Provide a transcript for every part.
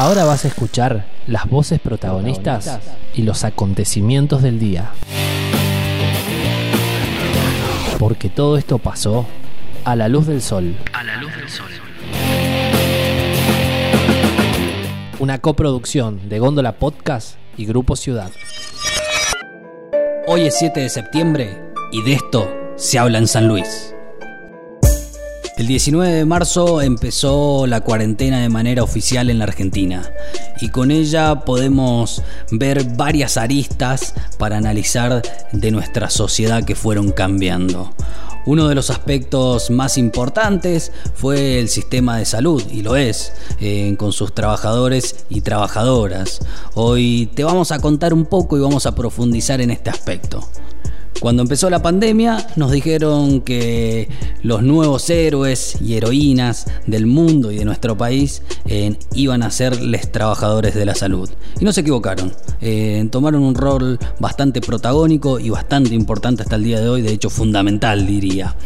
Ahora vas a escuchar las voces protagonistas y los acontecimientos del día. Porque todo esto pasó a la luz del sol. A la luz del sol. Una coproducción de Góndola Podcast y Grupo Ciudad. Hoy es 7 de septiembre y de esto se habla en San Luis. El 19 de marzo empezó la cuarentena de manera oficial en la Argentina y con ella podemos ver varias aristas para analizar de nuestra sociedad que fueron cambiando. Uno de los aspectos más importantes fue el sistema de salud, y lo es, eh, con sus trabajadores y trabajadoras. Hoy te vamos a contar un poco y vamos a profundizar en este aspecto. Cuando empezó la pandemia nos dijeron que los nuevos héroes y heroínas del mundo y de nuestro país eh, iban a ser los trabajadores de la salud. Y no se equivocaron. Eh, tomaron un rol bastante protagónico y bastante importante hasta el día de hoy, de hecho fundamental diría.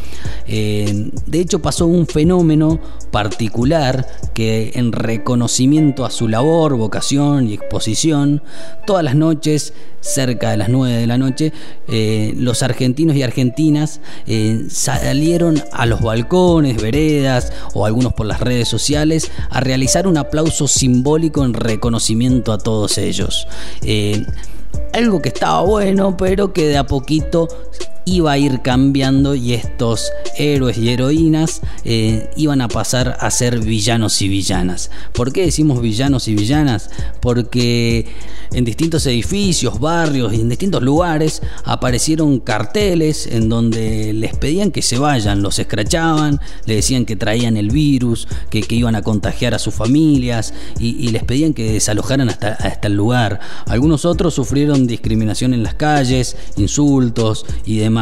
Eh, de hecho pasó un fenómeno particular que en reconocimiento a su labor, vocación y exposición, todas las noches, cerca de las 9 de la noche, los argentinos y argentinas eh, salieron a los balcones, veredas o algunos por las redes sociales a realizar un aplauso simbólico en reconocimiento a todos ellos. Eh, algo que estaba bueno, pero que de a poquito iba a ir cambiando y estos héroes y heroínas eh, iban a pasar a ser villanos y villanas. ¿Por qué decimos villanos y villanas? Porque en distintos edificios, barrios y en distintos lugares aparecieron carteles en donde les pedían que se vayan, los escrachaban, le decían que traían el virus, que, iban a contagiar a sus familias y, les pedían que desalojaran hasta, hasta el lugar. Algunos otros sufrieron discriminación en las calles, insultos y demás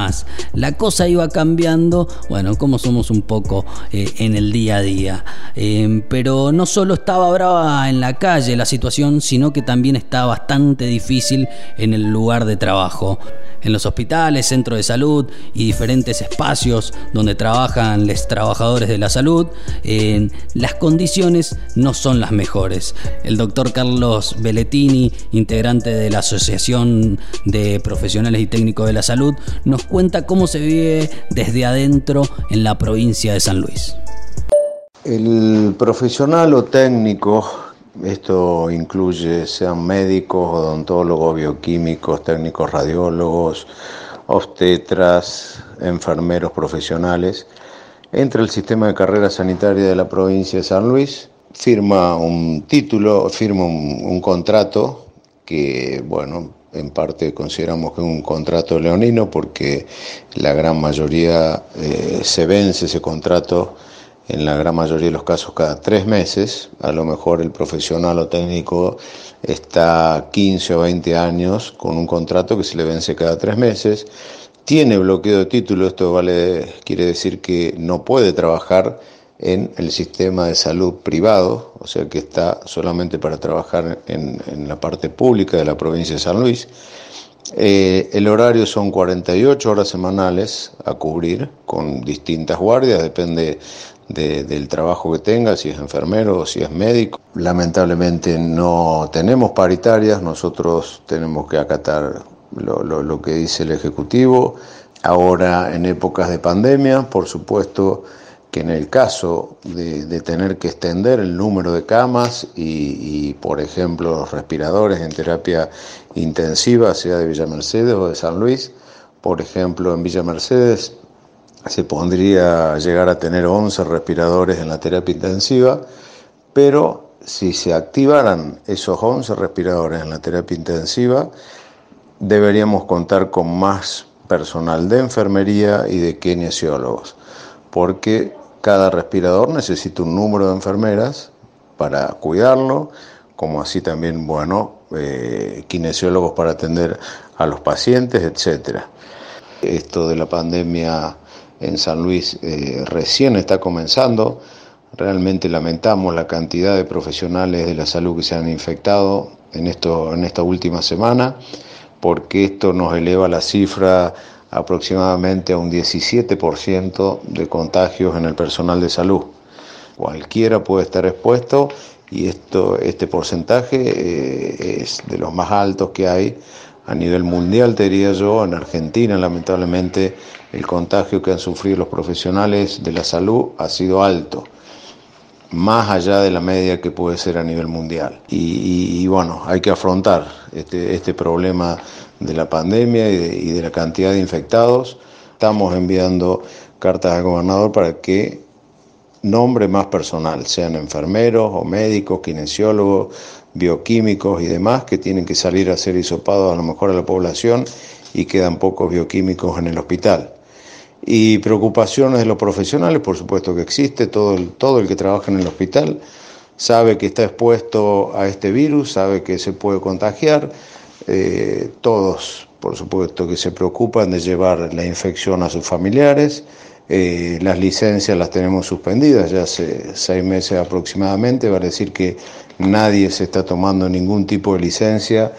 La cosa iba cambiando, bueno, como somos un poco eh, en el día a día. Eh, pero no solo estaba brava en la calle la situación, sino que también estaba bastante difícil en el lugar de trabajo. En los hospitales, centros de salud y diferentes espacios donde trabajan los trabajadores de la salud, eh, las condiciones no son las mejores. El doctor Carlos Belletini, integrante de la Asociación de Profesionales y Técnicos de la Salud, nos cuenta cómo se vive desde adentro en la provincia de San Luis. El profesional o técnico, esto incluye sean médicos, odontólogos, bioquímicos, técnicos radiólogos, obstetras, enfermeros profesionales, entra el sistema de carrera sanitaria de la provincia de San Luis, firma un título, firma un, contrato que, bueno, en parte consideramos que es un contrato leonino porque la gran mayoría eh, se vence ese contrato en la gran mayoría de los casos cada tres meses, a lo mejor el profesional o técnico está 15 o 20 años con un contrato que se le vence cada tres meses, tiene bloqueo de título, esto vale, quiere decir que no puede trabajar en el sistema de salud privado, o sea que está solamente para trabajar en, la parte pública de la provincia de San Luis. Eh, el horario son 48 horas semanales a cubrir con distintas guardias, depende del trabajo que tenga, si es enfermero o si es médico. Lamentablemente no tenemos paritarias, nosotros tenemos que acatar lo, lo que dice el Ejecutivo. Ahora en épocas de pandemia, por supuesto, que en el caso de, tener que extender el número de camas y, por ejemplo, los respiradores en terapia intensiva, sea de Villa Mercedes o de San Luis, por ejemplo, en Villa Mercedes se podría llegar a tener 11 respiradores en la terapia intensiva, pero si se activaran esos 11 respiradores en la terapia intensiva, deberíamos contar con más personal de enfermería y de kinesiólogos, porque cada respirador necesita un número de enfermeras para cuidarlo, como así también, bueno, eh, kinesiólogos para atender a los pacientes, etc. Esto de la pandemia en San Luis eh, recién está comenzando. Realmente lamentamos la cantidad de profesionales de la salud que se han infectado en, esto, en esta última semana, porque esto nos eleva la cifra aproximadamente a un 17% de contagios en el personal de salud. Cualquiera puede estar expuesto y esto, este porcentaje eh, es de los más altos que hay a nivel mundial, te diría yo. En Argentina, lamentablemente, el contagio que han sufrido los profesionales de la salud ha sido alto, más allá de la media que puede ser a nivel mundial. Y, bueno, hay que afrontar este, este problema de la pandemia y de, y de la cantidad de infectados. Estamos enviando cartas al gobernador para que nombre más personal, sean enfermeros o médicos, kinesiólogos, bioquímicos y demás, que tienen que salir a ser hisopados a lo mejor a la población y quedan pocos bioquímicos en el hospital. Y preocupaciones de los profesionales, por supuesto que existe, todo el, todo el que trabaja en el hospital sabe que está expuesto a este virus, sabe que se puede contagiar, eh, todos, por supuesto, que se preocupan de llevar la infección a sus familiares, eh, las licencias las tenemos suspendidas ya hace seis meses aproximadamente, va a decir que nadie se está tomando ningún tipo de licencia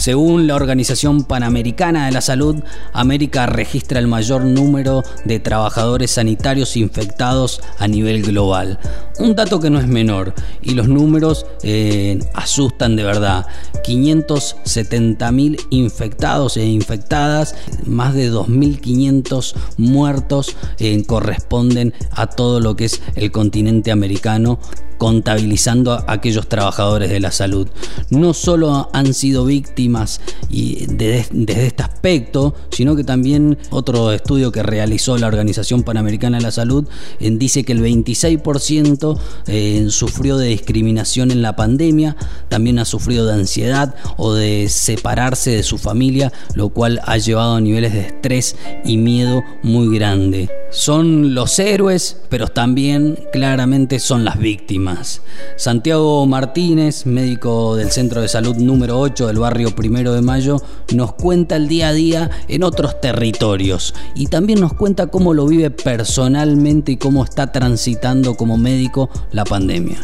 según la Organización Panamericana de la Salud, América registra el mayor número de trabajadores sanitarios infectados a nivel global. Un dato que no es menor y los números eh, asustan de verdad. 570.000 infectados e infectadas, más de 2.500 muertos eh, corresponden a todo lo que es el continente americano contabilizando a aquellos trabajadores de la salud. No solo han sido víctimas desde este aspecto, sino que también otro estudio que realizó la Organización Panamericana de la Salud dice que el 26% eh, sufrió de discriminación en la pandemia, también ha sufrido de ansiedad o de separarse de su familia, lo cual ha llevado a niveles de estrés y miedo muy grande. Son los héroes, pero también claramente son las víctimas. Santiago Martínez, médico del Centro de Salud número 8 del barrio Primero de Mayo, nos cuenta el día a día en otros territorios y también nos cuenta cómo lo vive personalmente y cómo está transitando como médico la pandemia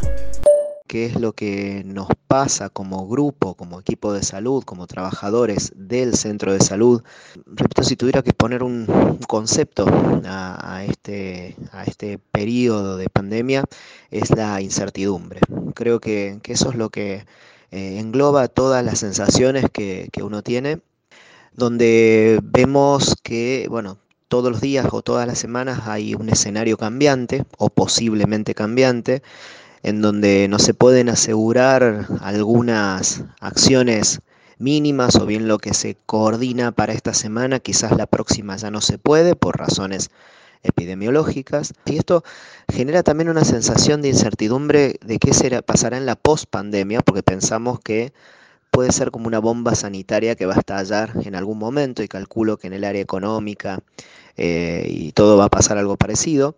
qué es lo que nos pasa como grupo, como equipo de salud, como trabajadores del centro de salud. Repito, si tuviera que poner un, concepto a, este, a este periodo de pandemia, es la incertidumbre. Creo que, eso es lo que eh, engloba todas las sensaciones que, que uno tiene, donde vemos que, bueno, todos los días o todas las semanas hay un escenario cambiante o posiblemente cambiante en donde no se pueden asegurar algunas acciones mínimas o bien lo que se coordina para esta semana, quizás la próxima ya no se puede por razones epidemiológicas. Y esto genera también una sensación de incertidumbre de qué será, pasará en la post-pandemia, porque pensamos que puede ser como una bomba sanitaria que va a estallar en algún momento y calculo que en el área económica eh, y todo va a pasar algo parecido.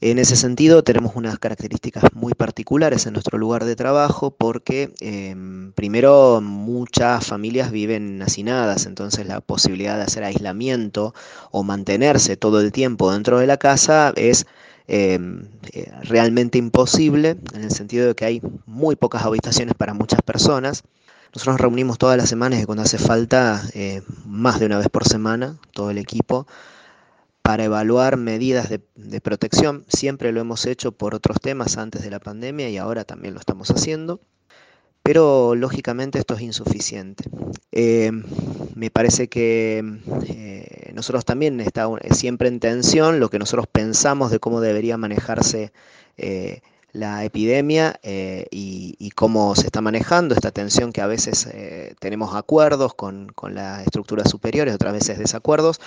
En ese sentido, tenemos unas características muy particulares en nuestro lugar de trabajo porque, em, primero, muchas familias viven hacinadas, entonces la posibilidad de hacer aislamiento o mantenerse todo el tiempo dentro de la casa es em, eh, realmente imposible, en el sentido de que hay muy pocas habitaciones para muchas personas. Nosotros nos reunimos todas las semanas y cuando hace falta, eh, más de una vez por semana, todo el equipo para evaluar medidas de, protección. Siempre lo hemos hecho por otros temas antes de la pandemia y ahora también lo estamos haciendo. Pero lógicamente esto es insuficiente. Eh, me parece que eh, nosotros también está siempre en tensión lo que nosotros pensamos de cómo debería manejarse eh, la epidemia y, cómo se está manejando esta tensión que a veces tenemos acuerdos con, con las estructuras superiores, otras veces desacuerdos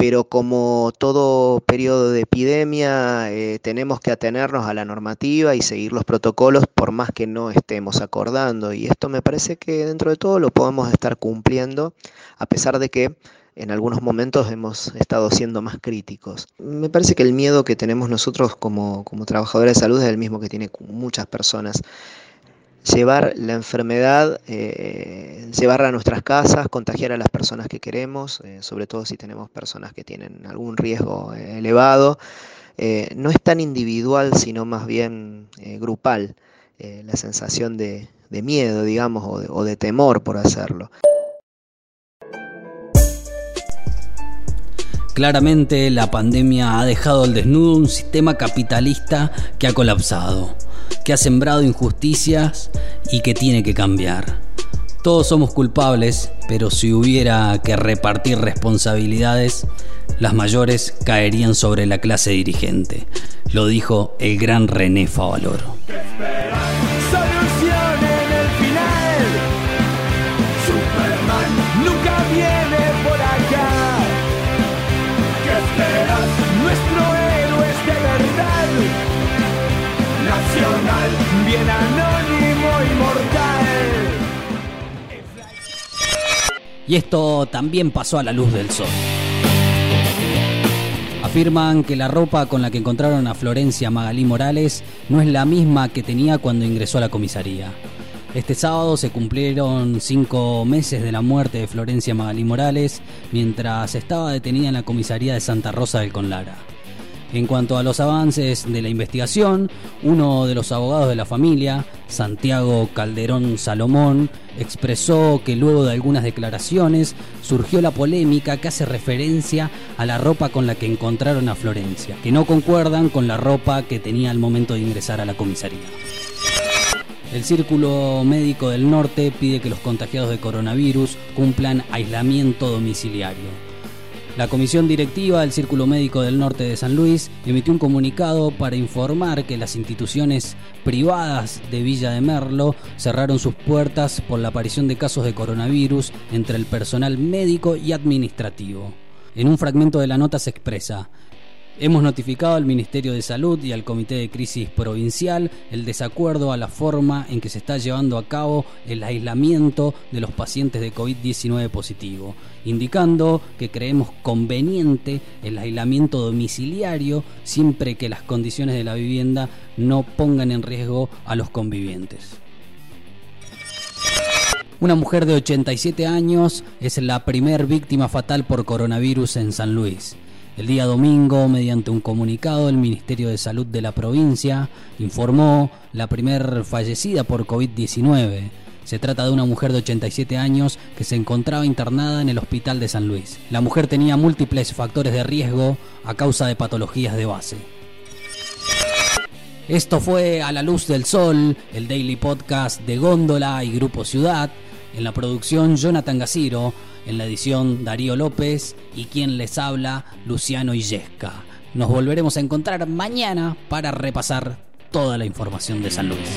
pero como todo periodo de epidemia eh, tenemos que atenernos a la normativa y seguir los protocolos por más que no estemos acordando. Y esto me parece que dentro de todo lo podemos estar cumpliendo, a pesar de que en algunos momentos hemos estado siendo más críticos. Me parece que el miedo que tenemos nosotros como, como trabajadores de salud es el mismo que tienen muchas personas llevar la enfermedad, eh, llevarla a nuestras casas, contagiar a las personas que queremos, eh, sobre todo si tenemos personas que tienen algún riesgo eh, elevado. no es tan individual, sino más bien grupal, la sensación de, miedo, digamos, o de temor por hacerlo. Claramente la pandemia ha dejado al desnudo un sistema capitalista que ha colapsado, que ha sembrado injusticias y que tiene que cambiar. Todos somos culpables, pero si hubiera que repartir responsabilidades, las mayores caerían sobre la clase dirigente. Lo dijo el gran René Favaloro. Bien anónimo y mortal. Y esto también pasó a la luz del sol. Afirman que la ropa con la que encontraron a Florencia Magalí Morales no es la misma que tenía cuando ingresó a la comisaría. Este sábado se cumplieron cinco meses de la muerte de Florencia Magalí Morales mientras estaba detenida en la comisaría de Santa Rosa del Conlara. En cuanto a los avances de la investigación, uno de los abogados de la familia, Santiago Calderón Salomón, expresó que luego de algunas declaraciones surgió la polémica que hace referencia a la ropa con la que encontraron a Florencia, que no concuerdan con la ropa que tenía al momento de ingresar a la comisaría. El Círculo Médico del Norte pide que los contagiados de coronavirus cumplan aislamiento domiciliario. La comisión directiva del Círculo Médico del Norte de San Luis emitió un comunicado para informar que las instituciones privadas de Villa de Merlo cerraron sus puertas por la aparición de casos de coronavirus entre el personal médico y administrativo. En un fragmento de la nota se expresa, Hemos notificado al Ministerio de Salud y al Comité de Crisis Provincial el desacuerdo a la forma en que se está llevando a cabo el aislamiento de los pacientes de COVID-19 positivo, indicando que creemos conveniente el aislamiento domiciliario siempre que las condiciones de la vivienda no pongan en riesgo a los convivientes. Una mujer de 87 años es la primer víctima fatal por coronavirus en San Luis. El día domingo, mediante un comunicado, el Ministerio de Salud de la provincia informó la primer fallecida por COVID-19. Se trata de una mujer de 87 años que se encontraba internada en el hospital de San Luis. La mujer tenía múltiples factores de riesgo a causa de patologías de base. Esto fue A la Luz del Sol, el daily podcast de Góndola y Grupo Ciudad. En la producción Jonathan Gaciro, en la edición Darío López y quien les habla Luciano Illesca. Nos volveremos a encontrar mañana para repasar toda la información de San Luis.